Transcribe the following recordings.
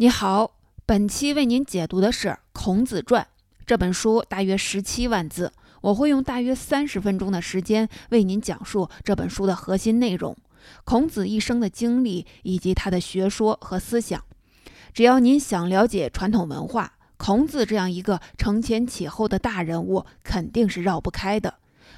你好，本期为您解读的是《孔子传》这本书，大约十七万字，我会用大约三十分钟的时间为您讲述这本书的核心内容，孔子一生的经历以及他的学说和思想。只要您想了解传统文化，孔子这样一个承前启后的大人物肯定是绕不开的。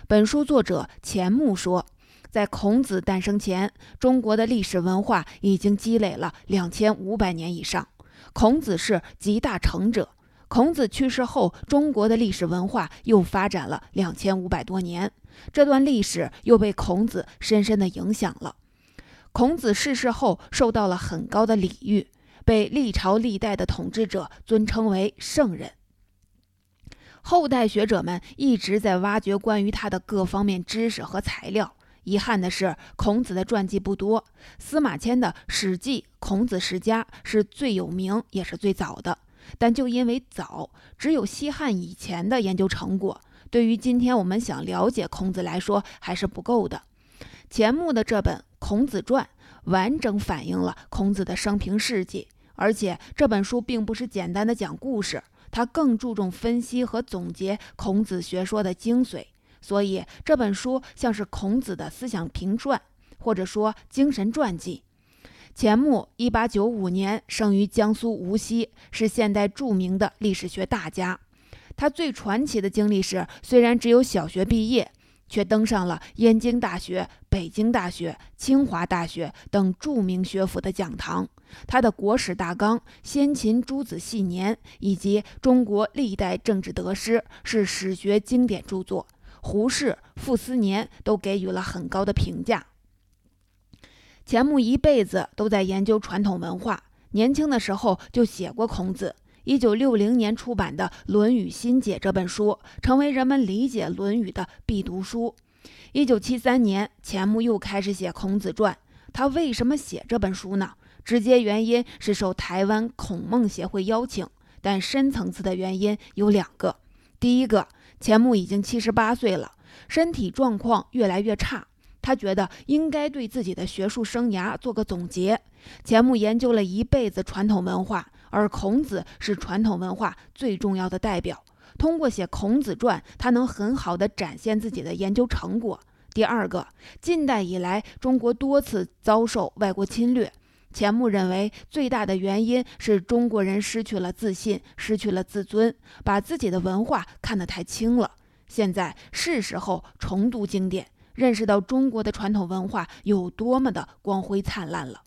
本书作者钱穆说。在孔子诞生前，中国的历史文化已经积累了两千五百年以上。孔子是集大成者。孔子去世后，中国的历史文化又发展了两千五百多年。这段历史又被孔子深深的影响了。孔子逝世后，受到了很高的礼遇，被历朝历代的统治者尊称为圣人。后代学者们一直在挖掘关于他的各方面知识和材料。遗憾的是，孔子的传记不多。司马迁的《史记·孔子世家》是最有名也是最早的，但就因为早，只有西汉以前的研究成果，对于今天我们想了解孔子来说还是不够的。钱穆的这本《孔子传》完整反映了孔子的生平事迹，而且这本书并不是简单的讲故事，它更注重分析和总结孔子学说的精髓。所以这本书像是孔子的思想评传，或者说精神传记。钱穆一八九五年生于江苏无锡，是现代著名的历史学大家。他最传奇的经历是，虽然只有小学毕业，却登上了燕京大学、北京大学、清华大学等著名学府的讲堂。他的《国史大纲》《先秦诸子系年》以及《中国历代政治得失》是史学经典著作。胡适、傅斯年都给予了很高的评价。钱穆一辈子都在研究传统文化，年轻的时候就写过孔子。一九六零年出版的《论语新解》这本书，成为人们理解《论语》的必读书。一九七三年，钱穆又开始写《孔子传》。他为什么写这本书呢？直接原因是受台湾孔孟协会邀请，但深层次的原因有两个。第一个。钱穆已经七十八岁了，身体状况越来越差。他觉得应该对自己的学术生涯做个总结。钱穆研究了一辈子传统文化，而孔子是传统文化最重要的代表。通过写《孔子传》，他能很好的展现自己的研究成果。第二个，近代以来，中国多次遭受外国侵略。钱穆认为，最大的原因是中国人失去了自信，失去了自尊，把自己的文化看得太轻了。现在是时候重读经典，认识到中国的传统文化有多么的光辉灿烂了。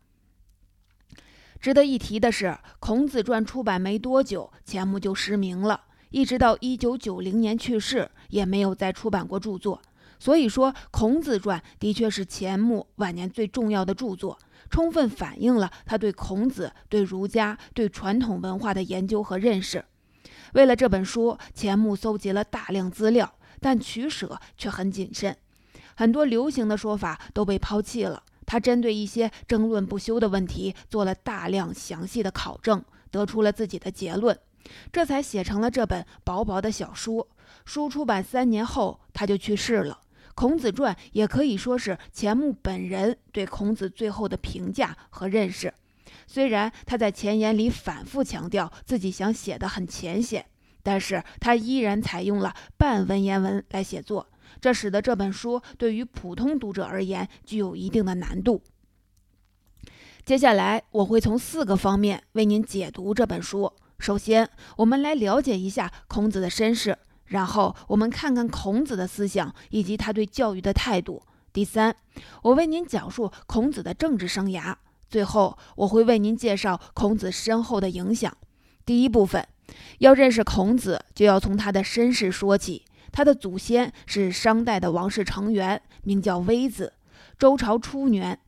值得一提的是，《孔子传》出版没多久，钱穆就失明了，一直到一九九零年去世，也没有再出版过著作。所以说，《孔子传》的确是钱穆晚年最重要的著作。充分反映了他对孔子、对儒家、对传统文化的研究和认识。为了这本书，钱穆搜集了大量资料，但取舍却很谨慎。很多流行的说法都被抛弃了。他针对一些争论不休的问题做了大量详细的考证，得出了自己的结论，这才写成了这本薄薄的小书。书出版三年后，他就去世了。《孔子传》也可以说是钱穆本人对孔子最后的评价和认识。虽然他在前言里反复强调自己想写得很浅显，但是他依然采用了半文言文来写作，这使得这本书对于普通读者而言具有一定的难度。接下来我会从四个方面为您解读这本书。首先，我们来了解一下孔子的身世。然后我们看看孔子的思想以及他对教育的态度。第三，我为您讲述孔子的政治生涯。最后，我会为您介绍孔子身后的影响。第一部分，要认识孔子，就要从他的身世说起。他的祖先是商代的王室成员，名叫微子。周朝初年，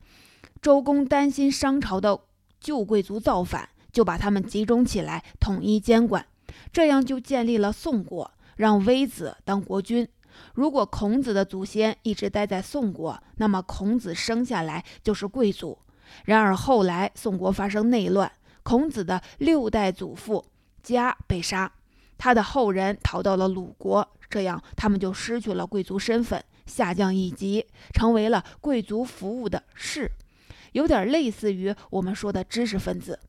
周公担心商朝的旧贵族造反，就把他们集中起来，统一监管，这样就建立了宋国。让微子当国君。如果孔子的祖先一直待在宋国，那么孔子生下来就是贵族。然而后来宋国发生内乱，孔子的六代祖父家被杀，他的后人逃到了鲁国，这样他们就失去了贵族身份，下降一级，成为了贵族服务的士，有点类似于我们说的知识分子。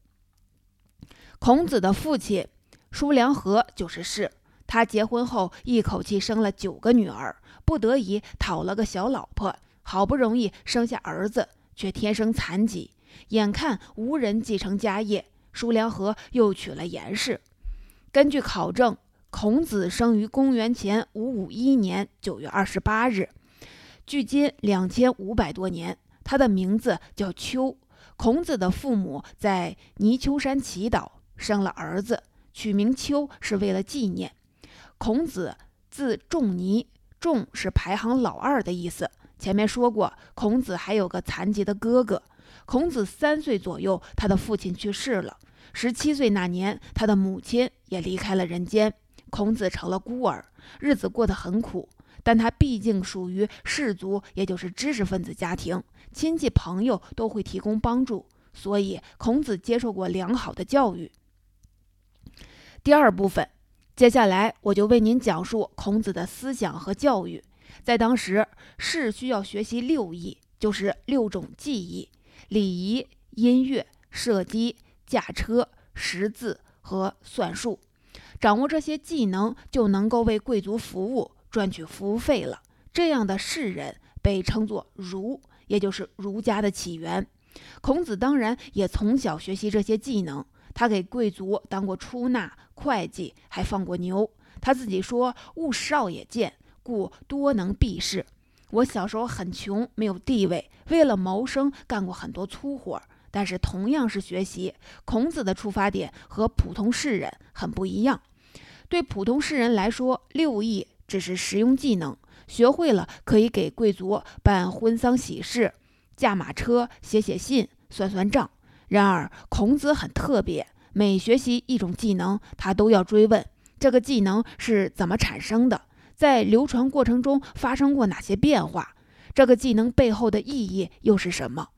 孔子的父亲叔梁纥就是士，他结婚后一口气生了九个女儿，不得已讨了个小老婆，好不容易生下儿子，却天生残疾，眼看无人继承家业，叔梁纥又娶了严氏。根据考证，孔子生于公元前五五一年九月二十八日，距今两千五百多年。他的名字叫丘。孔子的父母在泥丘山祈祷，生了儿子，取名丘是为了纪念。孔子字仲尼，仲是排行老二的意思。前面说过，孔子还有个残疾的哥哥。孔子三岁左右，他的父亲去世了。十七岁那年，他的母亲也离开了人间，孔子成了孤儿，日子过得很苦。但他毕竟属于士族，也就是知识分子家庭，亲戚朋友都会提供帮助，所以孔子接受过良好的教育。第二部分，接下来我就为您讲述孔子的思想和教育。在当时，士需要学习六艺，就是六种技艺：礼仪、音乐、射击。驾车、识字和算术，掌握这些技能就能够为贵族服务，赚取服务费了。这样的士人被称作儒，也就是儒家的起源。孔子当然也从小学习这些技能，他给贵族当过出纳、会计，还放过牛。他自己说：“勿少也贱，故多能避事。”我小时候很穷，没有地位，为了谋生，干过很多粗活。但是同样是学习，孔子的出发点和普通士人很不一样。对普通士人来说，六艺只是实用技能，学会了可以给贵族办婚丧喜事、驾马车、写写信、算算账。然而孔子很特别，每学习一种技能，他都要追问这个技能是怎么产生的，在流传过程中发生过哪些变化，这个技能背后的意义又是什么？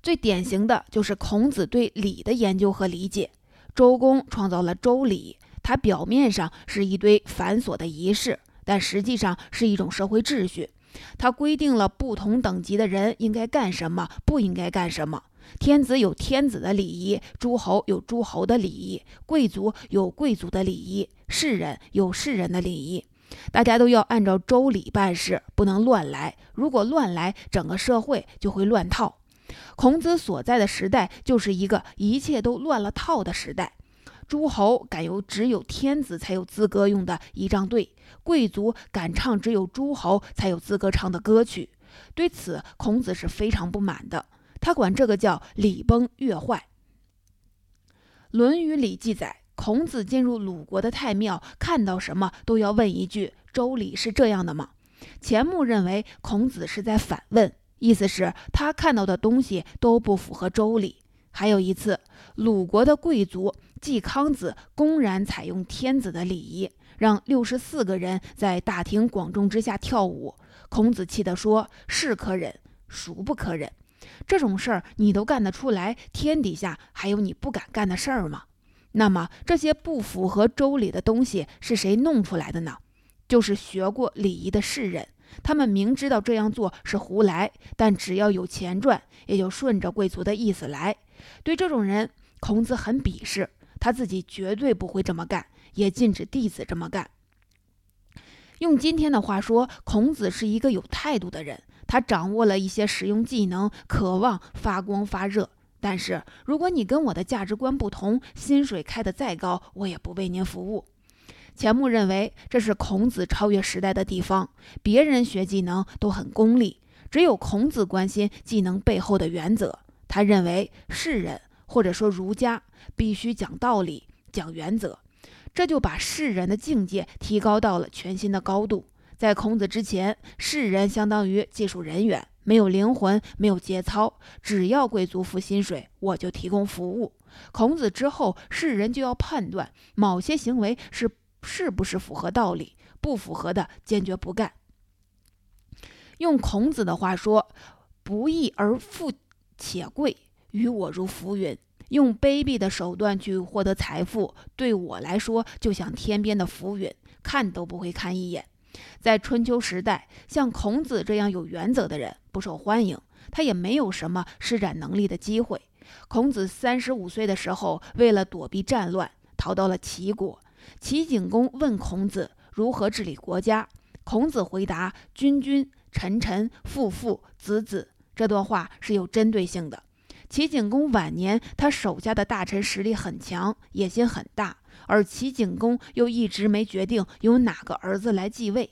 最典型的就是孔子对礼的研究和理解。周公创造了周礼，它表面上是一堆繁琐的仪式，但实际上是一种社会秩序。它规定了不同等级的人应该干什么，不应该干什么。天子有天子的礼仪，诸侯有诸侯的礼仪，贵族有贵族的礼仪，士人有士人的礼仪。大家都要按照周礼办事，不能乱来。如果乱来，整个社会就会乱套。孔子所在的时代就是一个一切都乱了套的时代。诸侯敢由只有天子才有资格用的仪仗队，贵族敢唱只有诸侯才有资格唱的歌曲。对此，孔子是非常不满的。他管这个叫“礼崩乐坏”。《论语》里记载，孔子进入鲁国的太庙，看到什么都要问一句：“周礼是这样的吗？”钱穆认为孔子是在反问。意思是，他看到的东西都不符合周礼。还有一次，鲁国的贵族季康子公然采用天子的礼仪，让六十四个人在大庭广众之下跳舞。孔子气得说：“是可忍，孰不可忍？这种事儿你都干得出来，天底下还有你不敢干的事儿吗？”那么，这些不符合周礼的东西是谁弄出来的呢？就是学过礼仪的士人。他们明知道这样做是胡来，但只要有钱赚，也就顺着贵族的意思来。对这种人，孔子很鄙视，他自己绝对不会这么干，也禁止弟子这么干。用今天的话说，孔子是一个有态度的人，他掌握了一些实用技能，渴望发光发热。但是，如果你跟我的价值观不同，薪水开得再高，我也不为您服务。钱穆认为这是孔子超越时代的地方。别人学技能都很功利，只有孔子关心技能背后的原则。他认为士人或者说儒家必须讲道理、讲原则，这就把士人的境界提高到了全新的高度。在孔子之前，士人相当于技术人员，没有灵魂，没有节操，只要贵族付薪水，我就提供服务。孔子之后，士人就要判断某些行为是。是不是符合道理？不符合的，坚决不干。用孔子的话说：“不义而富且贵，于我如浮云。”用卑鄙的手段去获得财富，对我来说就像天边的浮云，看都不会看一眼。在春秋时代，像孔子这样有原则的人不受欢迎，他也没有什么施展能力的机会。孔子三十五岁的时候，为了躲避战乱，逃到了齐国。齐景公问孔子如何治理国家，孔子回答：“君君，臣臣，父父，子子。”这段话是有针对性的。齐景公晚年，他手下的大臣实力很强，野心很大，而齐景公又一直没决定由哪个儿子来继位。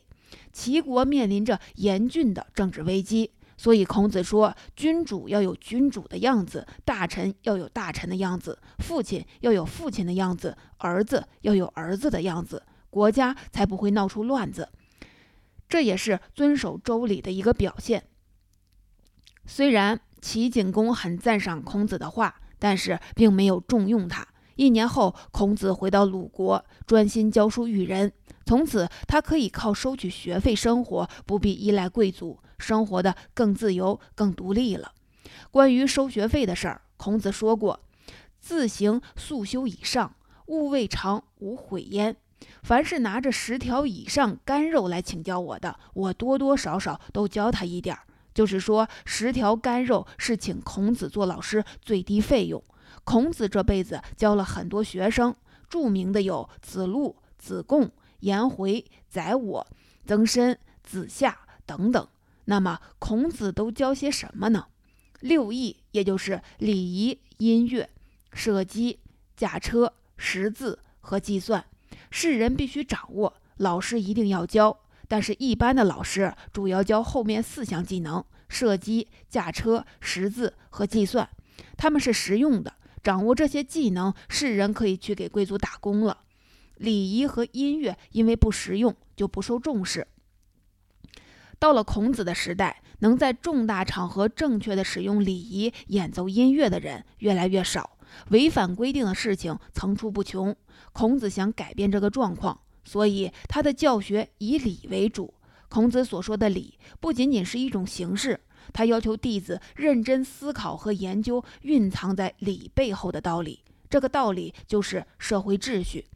齐国面临着严峻的政治危机。所以孔子说，君主要有君主的样子，大臣要有大臣的样子，父亲要有父亲的样子，儿子要有儿子的样子，国家才不会闹出乱子。这也是遵守周礼的一个表现。虽然齐景公很赞赏孔子的话，但是并没有重用他。一年后，孔子回到鲁国，专心教书育人。从此，他可以靠收取学费生活，不必依赖贵族。生活的更自由、更独立了。关于收学费的事儿，孔子说过：“自行速修以上，勿未尝无悔焉。”凡是拿着十条以上干肉来请教我的，我多多少少都教他一点儿。就是说，十条干肉是请孔子做老师最低费用。孔子这辈子教了很多学生，著名的有子路、子贡、颜回、宰我、曾参、子夏等等。那么孔子都教些什么呢？六艺，也就是礼仪、音乐、射击、驾车、识字和计算，世人必须掌握，老师一定要教。但是，一般的老师主要教后面四项技能：射击、驾车、识字和计算。他们是实用的，掌握这些技能，世人可以去给贵族打工了。礼仪和音乐因为不实用，就不受重视。到了孔子的时代，能在重大场合正确的使用礼仪演奏音乐的人越来越少，违反规定的事情层出不穷。孔子想改变这个状况，所以他的教学以礼为主。孔子所说的礼，不仅仅是一种形式，他要求弟子认真思考和研究蕴藏在礼背后的道理。这个道理就是社会秩序。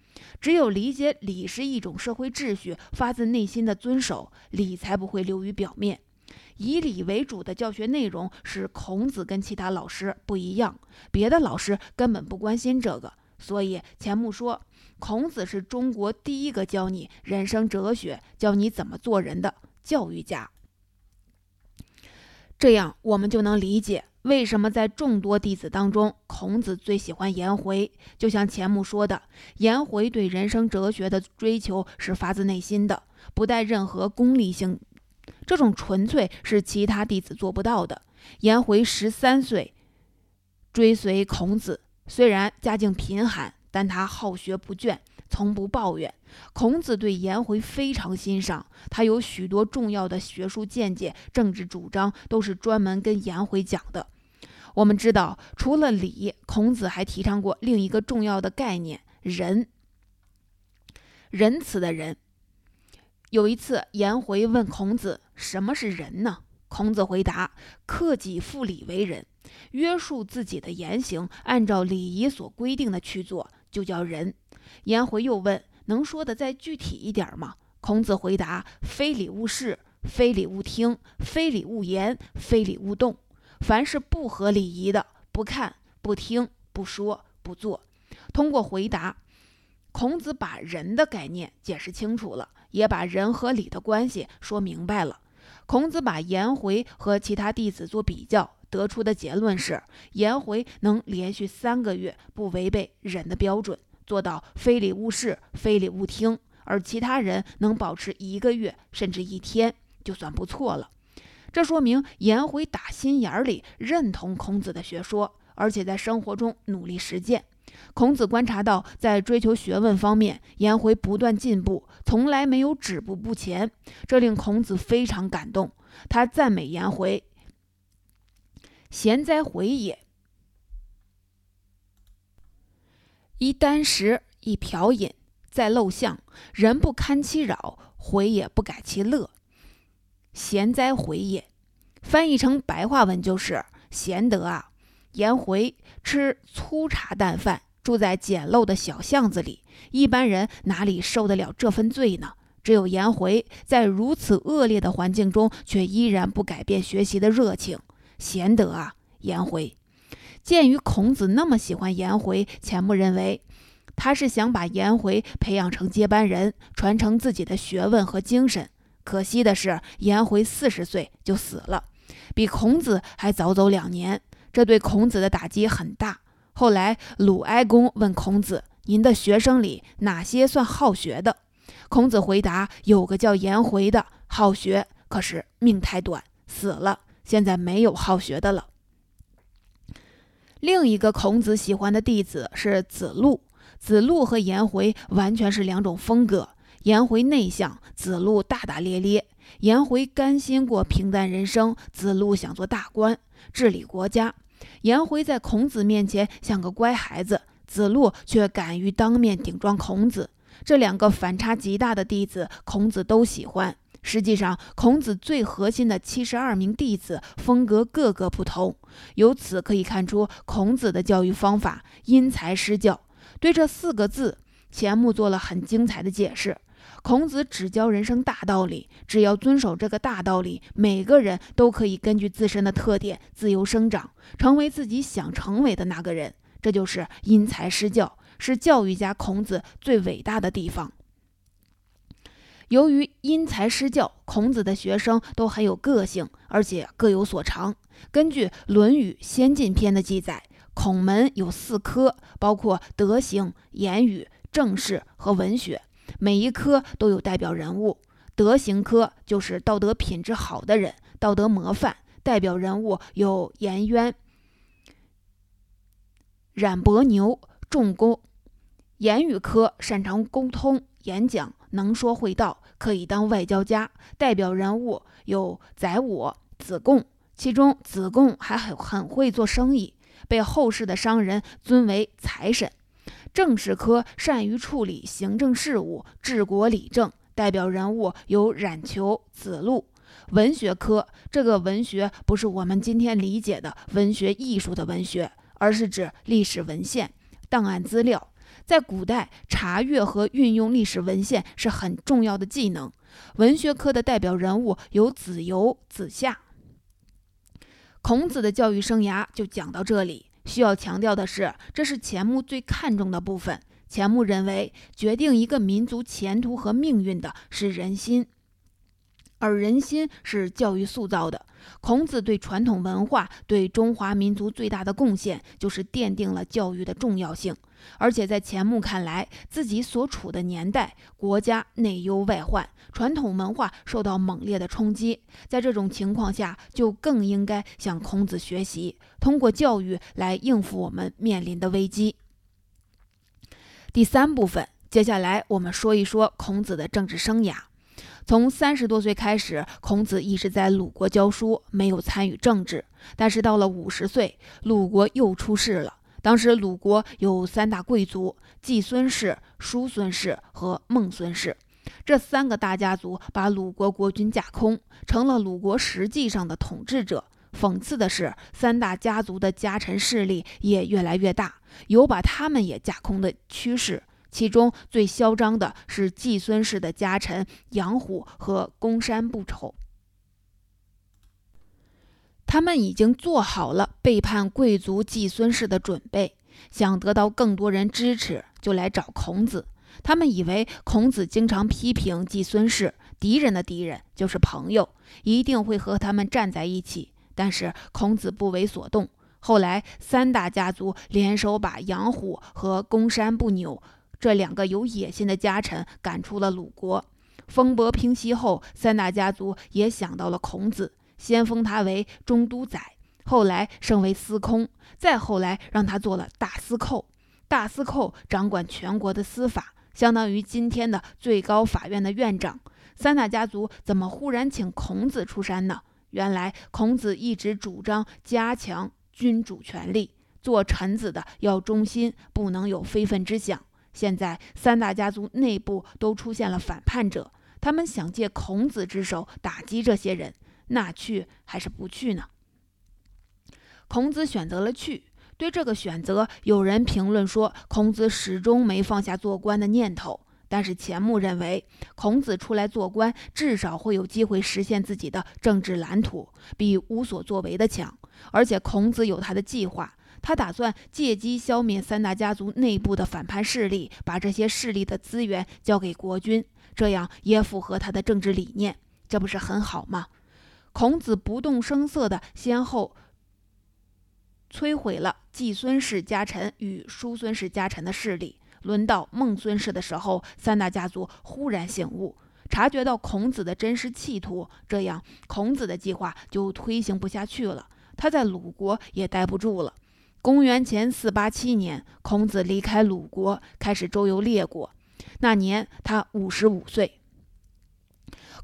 只有理解礼是一种社会秩序，发自内心的遵守礼，才不会流于表面。以礼为主的教学内容使孔子跟其他老师不一样，别的老师根本不关心这个。所以钱穆说，孔子是中国第一个教你人生哲学、教你怎么做人的教育家。这样我们就能理解。为什么在众多弟子当中，孔子最喜欢颜回？就像钱穆说的，颜回对人生哲学的追求是发自内心的，不带任何功利性。这种纯粹是其他弟子做不到的。颜回十三岁追随孔子，虽然家境贫寒，但他好学不倦，从不抱怨。孔子对颜回非常欣赏，他有许多重要的学术见解、政治主张，都是专门跟颜回讲的。我们知道，除了礼，孔子还提倡过另一个重要的概念——仁。仁慈的仁。有一次，颜回问孔子：“什么是仁呢？”孔子回答：“克己复礼为仁，约束自己的言行，按照礼仪所规定的去做，就叫仁。”颜回又问：“能说的再具体一点吗？”孔子回答：“非礼勿视，非礼勿听，非礼勿言，非礼勿动。”凡是不合礼仪的，不看、不听、不说、不做。通过回答，孔子把人的概念解释清楚了，也把人和礼的关系说明白了。孔子把颜回和其他弟子做比较，得出的结论是：颜回能连续三个月不违背人的标准，做到非礼勿视、非礼勿听，而其他人能保持一个月甚至一天，就算不错了。这说明颜回打心眼里认同孔子的学说，而且在生活中努力实践。孔子观察到，在追求学问方面，颜回不断进步，从来没有止步不前，这令孔子非常感动。他赞美颜回：“贤哉，回也！一箪食，一瓢饮，在陋巷，人不堪其扰，回也不改其乐。”贤哉，回也！翻译成白话文就是贤德啊。颜回吃粗茶淡饭，住在简陋的小巷子里，一般人哪里受得了这份罪呢？只有颜回在如此恶劣的环境中，却依然不改变学习的热情。贤德啊，颜回！鉴于孔子那么喜欢颜回，钱穆认为他是想把颜回培养成接班人，传承自己的学问和精神。可惜的是，颜回四十岁就死了，比孔子还早走两年，这对孔子的打击很大。后来，鲁哀公问孔子：“您的学生里哪些算好学的？”孔子回答：“有个叫颜回的，好学，可是命太短，死了。现在没有好学的了。”另一个孔子喜欢的弟子是子路。子路和颜回完全是两种风格。颜回内向，子路大大咧咧。颜回甘心过平淡人生，子路想做大官，治理国家。颜回在孔子面前像个乖孩子，子路却敢于当面顶撞孔子。这两个反差极大的弟子，孔子都喜欢。实际上，孔子最核心的七十二名弟子风格各个不同，由此可以看出孔子的教育方法因材施教。对这四个字，钱穆做了很精彩的解释。孔子只教人生大道理，只要遵守这个大道理，每个人都可以根据自身的特点自由生长，成为自己想成为的那个人。这就是因材施教，是教育家孔子最伟大的地方。由于因材施教，孔子的学生都很有个性，而且各有所长。根据《论语先进篇》的记载，孔门有四科，包括德行、言语、政事和文学，每一科都有代表人物。德行科就是道德品质好的人，道德模范，代表人物有颜渊、冉伯牛、仲弓。言语科擅长沟通、演讲。能说会道，可以当外交家。代表人物有宰我、子贡，其中子贡还很很会做生意，被后世的商人尊为财神。政事科善于处理行政事务、治国理政。代表人物有冉求、子路。文学科这个文学不是我们今天理解的文学艺术的文学，而是指历史文献、档案资料。在古代，查阅和运用历史文献是很重要的技能。文学科的代表人物有子游、子夏。孔子的教育生涯就讲到这里。需要强调的是，这是钱穆最看重的部分。钱穆认为，决定一个民族前途和命运的是人心。而人心是教育塑造的。孔子对传统文化、对中华民族最大的贡献，就是奠定了教育的重要性。而且在钱穆看来，自己所处的年代，国家内忧外患，传统文化受到猛烈的冲击。在这种情况下，就更应该向孔子学习，通过教育来应付我们面临的危机。第三部分，接下来我们说一说孔子的政治生涯。从三十多岁开始，孔子一直在鲁国教书，没有参与政治。但是到了五十岁，鲁国又出事了。当时鲁国有三大贵族：季孙氏、叔孙氏和孟孙氏。这三个大家族把鲁国国君架空，成了鲁国实际上的统治者。讽刺的是，三大家族的家臣势力也越来越大，有把他们也架空的趋势。其中最嚣张的是季孙氏的家臣杨虎和公山不丑，他们已经做好了背叛贵族季孙氏的准备，想得到更多人支持，就来找孔子。他们以为孔子经常批评季孙氏，敌人的敌人就是朋友，一定会和他们站在一起。但是孔子不为所动。后来三大家族联手把杨虎和公山不扭。这两个有野心的家臣赶出了鲁国。风波平息后，三大家族也想到了孔子，先封他为中都宰，后来升为司空，再后来让他做了大司寇。大司寇掌管全国的司法，相当于今天的最高法院的院长。三大家族怎么忽然请孔子出山呢？原来孔子一直主张加强君主权力，做臣子的要忠心，不能有非分之想。现在三大家族内部都出现了反叛者，他们想借孔子之手打击这些人，那去还是不去呢？孔子选择了去。对这个选择，有人评论说，孔子始终没放下做官的念头。但是钱穆认为，孔子出来做官，至少会有机会实现自己的政治蓝图，比无所作为的强。而且孔子有他的计划。他打算借机消灭三大家族内部的反叛势力，把这些势力的资源交给国君，这样也符合他的政治理念，这不是很好吗？孔子不动声色地先后摧毁了季孙氏家臣与叔孙氏家臣的势力。轮到孟孙氏的时候，三大家族忽然醒悟，察觉到孔子的真实企图，这样孔子的计划就推行不下去了。他在鲁国也待不住了。公元前四八七年，孔子离开鲁国，开始周游列国。那年他五十五岁。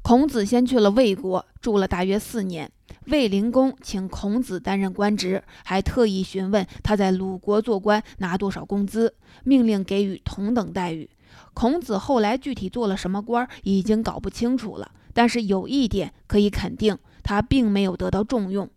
孔子先去了魏国，住了大约四年。卫灵公请孔子担任官职，还特意询问他在鲁国做官拿多少工资，命令给予同等待遇。孔子后来具体做了什么官，已经搞不清楚了。但是有一点可以肯定，他并没有得到重用。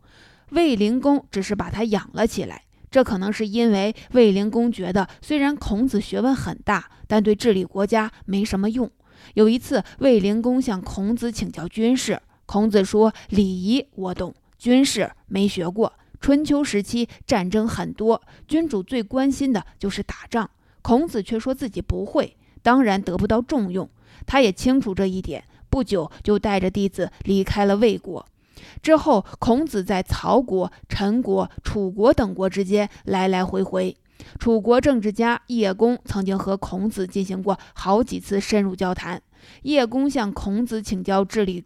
卫灵公只是把他养了起来，这可能是因为卫灵公觉得，虽然孔子学问很大，但对治理国家没什么用。有一次，卫灵公向孔子请教军事，孔子说：“礼仪我懂，军事没学过。春秋时期战争很多，君主最关心的就是打仗。”孔子却说自己不会，当然得不到重用。他也清楚这一点，不久就带着弟子离开了魏国。之后，孔子在曹国、陈国、楚国等国之间来来回回。楚国政治家叶公曾经和孔子进行过好几次深入交谈。叶公向孔子请教治理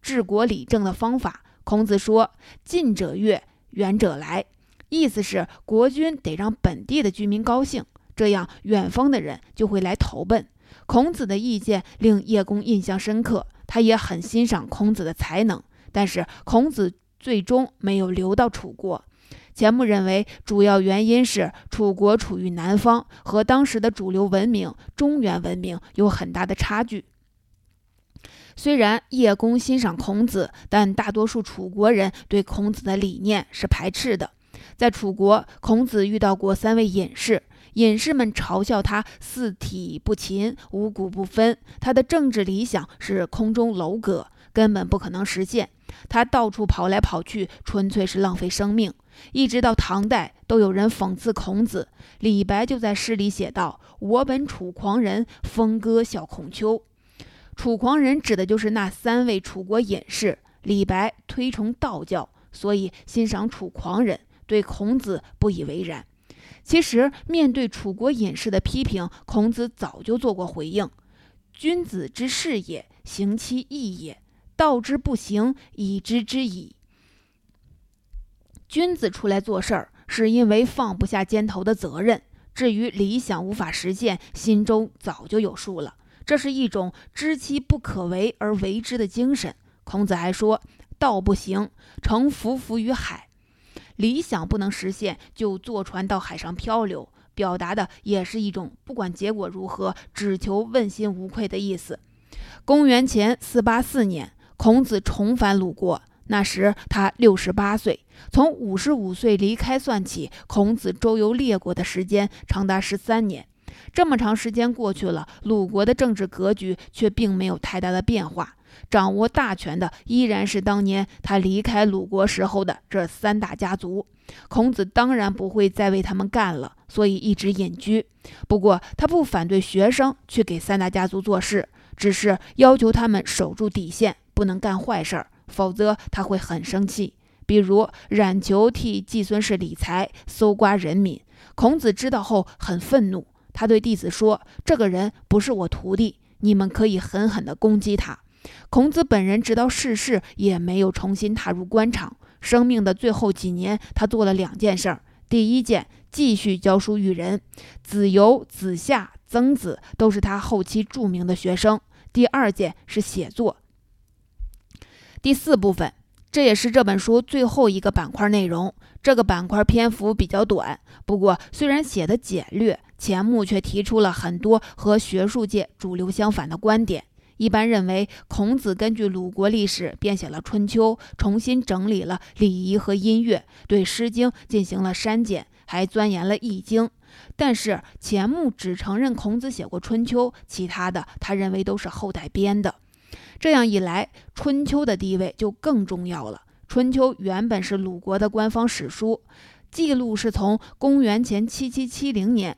治国理政的方法。孔子说：“近者悦，远者来。”意思是国君得让本地的居民高兴，这样远方的人就会来投奔。孔子的意见令叶公印象深刻，他也很欣赏孔子的才能。但是孔子最终没有留到楚国。钱穆认为，主要原因是楚国处于南方，和当时的主流文明中原文明有很大的差距。虽然叶公欣赏孔子，但大多数楚国人对孔子的理念是排斥的。在楚国，孔子遇到过三位隐士，隐士们嘲笑他四体不勤，五谷不分。他的政治理想是空中楼阁，根本不可能实现。他到处跑来跑去，纯粹是浪费生命。一直到唐代，都有人讽刺孔子。李白就在诗里写道：“我本楚狂人，风歌笑孔丘。”楚狂人指的就是那三位楚国隐士。李白推崇道教，所以欣赏楚狂人，对孔子不以为然。其实，面对楚国隐士的批评，孔子早就做过回应：“君子之事也，行其义也。”道之不行，以知之矣。君子出来做事儿，是因为放不下肩头的责任。至于理想无法实现，心中早就有数了。这是一种知其不可为而为之的精神。孔子还说：“道不行，乘浮浮于海。”理想不能实现，就坐船到海上漂流。表达的也是一种不管结果如何，只求问心无愧的意思。公元前四八四年。孔子重返鲁国，那时他六十八岁。从五十五岁离开算起，孔子周游列国的时间长达十三年。这么长时间过去了，鲁国的政治格局却并没有太大的变化，掌握大权的依然是当年他离开鲁国时候的这三大家族。孔子当然不会再为他们干了，所以一直隐居。不过他不反对学生去给三大家族做事，只是要求他们守住底线。不能干坏事儿，否则他会很生气。比如冉求替季孙氏理财，搜刮人民，孔子知道后很愤怒。他对弟子说：“这个人不是我徒弟，你们可以狠狠地攻击他。”孔子本人直到逝世也没有重新踏入官场。生命的最后几年，他做了两件事儿：第一件，继续教书育人，子游、子夏、曾子都是他后期著名的学生；第二件是写作。第四部分，这也是这本书最后一个板块内容。这个板块篇幅比较短，不过虽然写的简略，钱穆却提出了很多和学术界主流相反的观点。一般认为，孔子根据鲁国历史编写了《春秋》，重新整理了礼仪和音乐，对《诗经》进行了删减，还钻研了《易经》。但是钱穆只承认孔子写过《春秋》，其他的他认为都是后代编的。这样一来，《春秋》的地位就更重要了。《春秋》原本是鲁国的官方史书，记录是从公元前七七七零年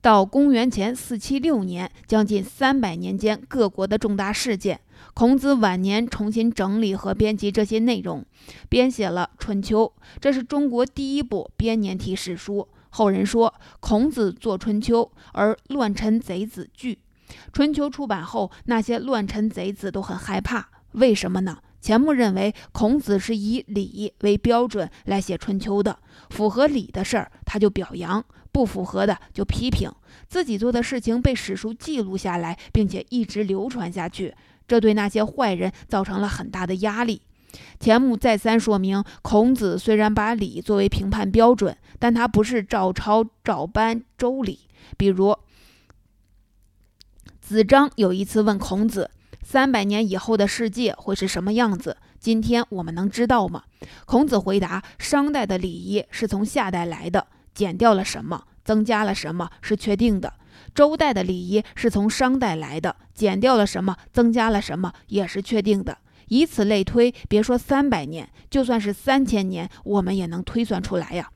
到公元前四七六年，将近三百年间各国的重大事件。孔子晚年重新整理和编辑这些内容，编写了《春秋》，这是中国第一部编年体史书。后人说，孔子作《春秋》，而乱臣贼子惧。《春秋》出版后，那些乱臣贼子都很害怕。为什么呢？钱穆认为，孔子是以礼为标准来写《春秋》的，符合礼的事儿他就表扬，不符合的就批评。自己做的事情被史书记录下来，并且一直流传下去，这对那些坏人造成了很大的压力。钱穆再三说明，孔子虽然把礼作为评判标准，但他不是照抄照搬周礼。比如，子张有一次问孔子：“三百年以后的世界会是什么样子？今天我们能知道吗？”孔子回答：“商代的礼仪是从夏代来的，减掉了什么，增加了什么是确定的；周代的礼仪是从商代来的，减掉了什么，增加了什么也是确定的。”以此类推，别说三百年，就算是三千年，我们也能推算出来呀。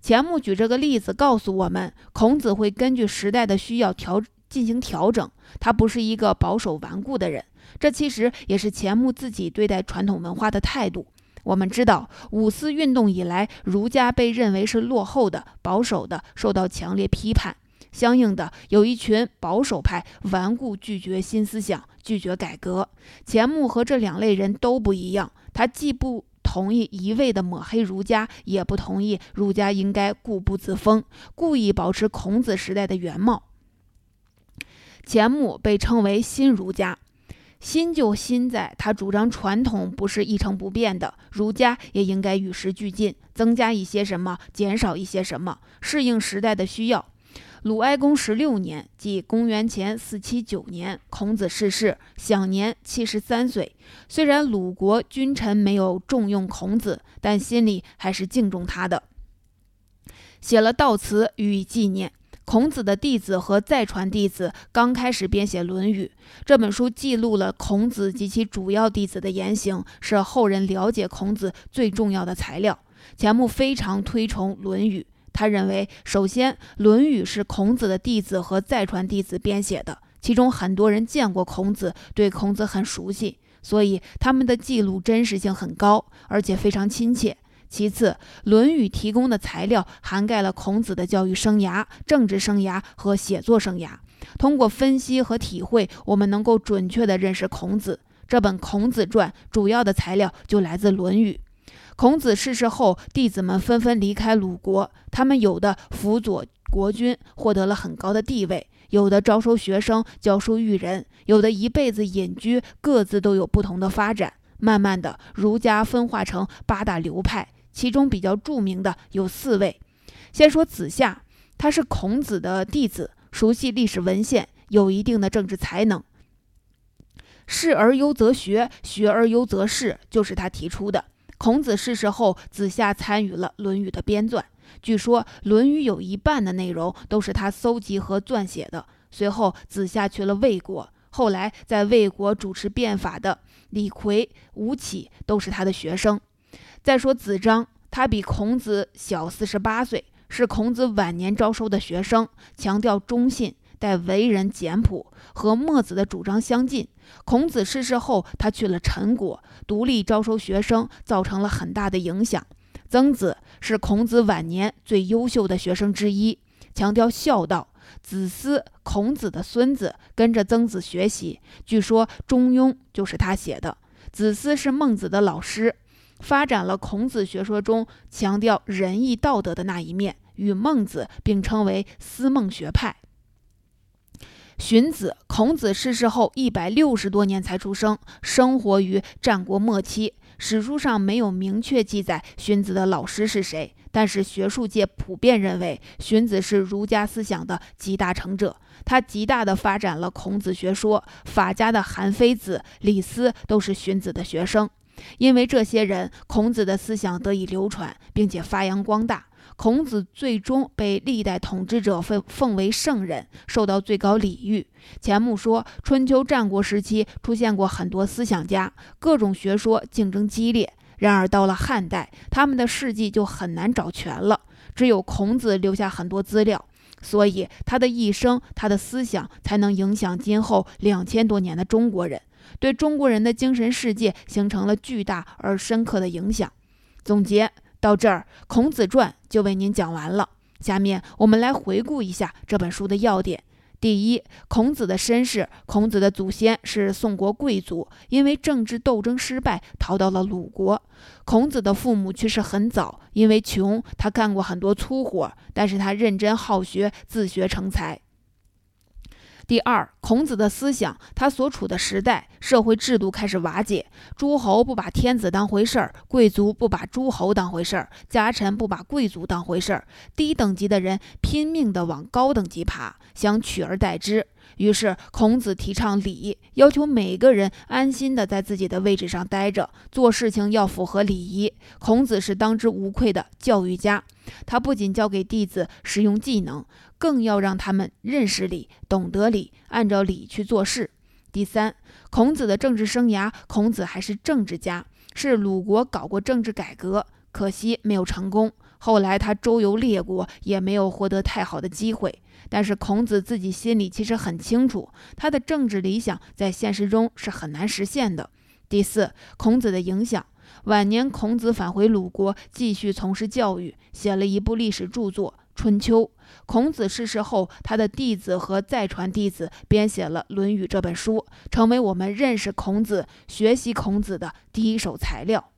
钱穆举这个例子告诉我们，孔子会根据时代的需要调进行调整，他不是一个保守顽固的人。这其实也是钱穆自己对待传统文化的态度。我们知道，五四运动以来，儒家被认为是落后的、保守的，受到强烈批判。相应的，有一群保守派顽固拒绝新思想，拒绝改革。钱穆和这两类人都不一样，他既不同意一味的抹黑儒家，也不同意儒家应该固步自封，故意保持孔子时代的原貌。钱穆被称为新儒家，新就新在他主张传统不是一成不变的，儒家也应该与时俱进，增加一些什么，减少一些什么，适应时代的需要。鲁哀公十六年，即公元前四七九年，孔子逝世，享年七十三岁。虽然鲁国君臣没有重用孔子，但心里还是敬重他的，写了悼词予以纪念。孔子的弟子和再传弟子刚开始编写《论语》，这本书记录了孔子及其主要弟子的言行，是后人了解孔子最重要的材料。钱穆非常推崇《论语》。他认为，首先，《论语》是孔子的弟子和再传弟子编写的，其中很多人见过孔子，对孔子很熟悉，所以他们的记录真实性很高，而且非常亲切。其次，《论语》提供的材料涵盖了孔子的教育生涯、政治生涯和写作生涯。通过分析和体会，我们能够准确地认识孔子。这本《孔子传》主要的材料就来自《论语》。孔子逝世后，弟子们纷纷离开鲁国。他们有的辅佐国君，获得了很高的地位；有的招收学生，教书育人；有的一辈子隐居，各自都有不同的发展。慢慢的，儒家分化成八大流派，其中比较著名的有四位。先说子夏，他是孔子的弟子，熟悉历史文献，有一定的政治才能。事而优则学，学而优则仕，就是他提出的。孔子逝世后，子夏参与了《论语》的编纂。据说，《论语》有一半的内容都是他搜集和撰写的。随后，子夏去了魏国，后来在魏国主持变法的李逵、吴起都是他的学生。再说子张，他比孔子小四十八岁，是孔子晚年招收的学生，强调忠信。但为人简朴，和墨子的主张相近。孔子逝世后，他去了陈国，独立招收学生，造成了很大的影响。曾子是孔子晚年最优秀的学生之一，强调孝道。子思，孔子的孙子，跟着曾子学习。据说《中庸》就是他写的。子思是孟子的老师，发展了孔子学说中强调仁义道德的那一面，与孟子并称为思孟学派。荀子，孔子逝世后一百六十多年才出生，生活于战国末期。史书上没有明确记载荀子的老师是谁，但是学术界普遍认为荀子是儒家思想的集大成者，他极大地发展了孔子学说。法家的韩非子、李斯都是荀子的学生，因为这些人，孔子的思想得以流传，并且发扬光大。孔子最终被历代统治者奉奉为圣人，受到最高礼遇。钱穆说，春秋战国时期出现过很多思想家，各种学说竞争激烈，然而到了汉代，他们的事迹就很难找全了，只有孔子留下很多资料，所以他的一生、他的思想才能影响今后两千多年的中国人，对中国人的精神世界形成了巨大而深刻的影响。总结到这儿，《孔子传》就为您讲完了。下面我们来回顾一下这本书的要点。第一，孔子的身世。孔子的祖先是宋国贵族，因为政治斗争失败，逃到了鲁国。孔子的父母去世很早，因为穷，他干过很多粗活，但是他认真好学，自学成才。第二，孔子的思想，他所处的时代社会制度开始瓦解，诸侯不把天子当回事儿，贵族不把诸侯当回事儿，家臣不把贵族当回事儿，低等级的人拼命的往高等级爬，想取而代之。于是，孔子提倡礼，要求每个人安心地在自己的位置上待着，做事情要符合礼仪。孔子是当之无愧的教育家，他不仅教给弟子实用技能。更要让他们认识礼、懂得礼，按照礼去做事。第三，孔子的政治生涯，孔子还是政治家，是鲁国搞过政治改革，可惜没有成功。后来他周游列国，也没有获得太好的机会。但是孔子自己心里其实很清楚，他的政治理想在现实中是很难实现的。第四，孔子的影响，晚年孔子返回鲁国，继续从事教育，写了一部历史著作。《春秋》，孔子逝世后，他的弟子和再传弟子编写了《论语》这本书，成为我们认识孔子、学习孔子的第一手材料。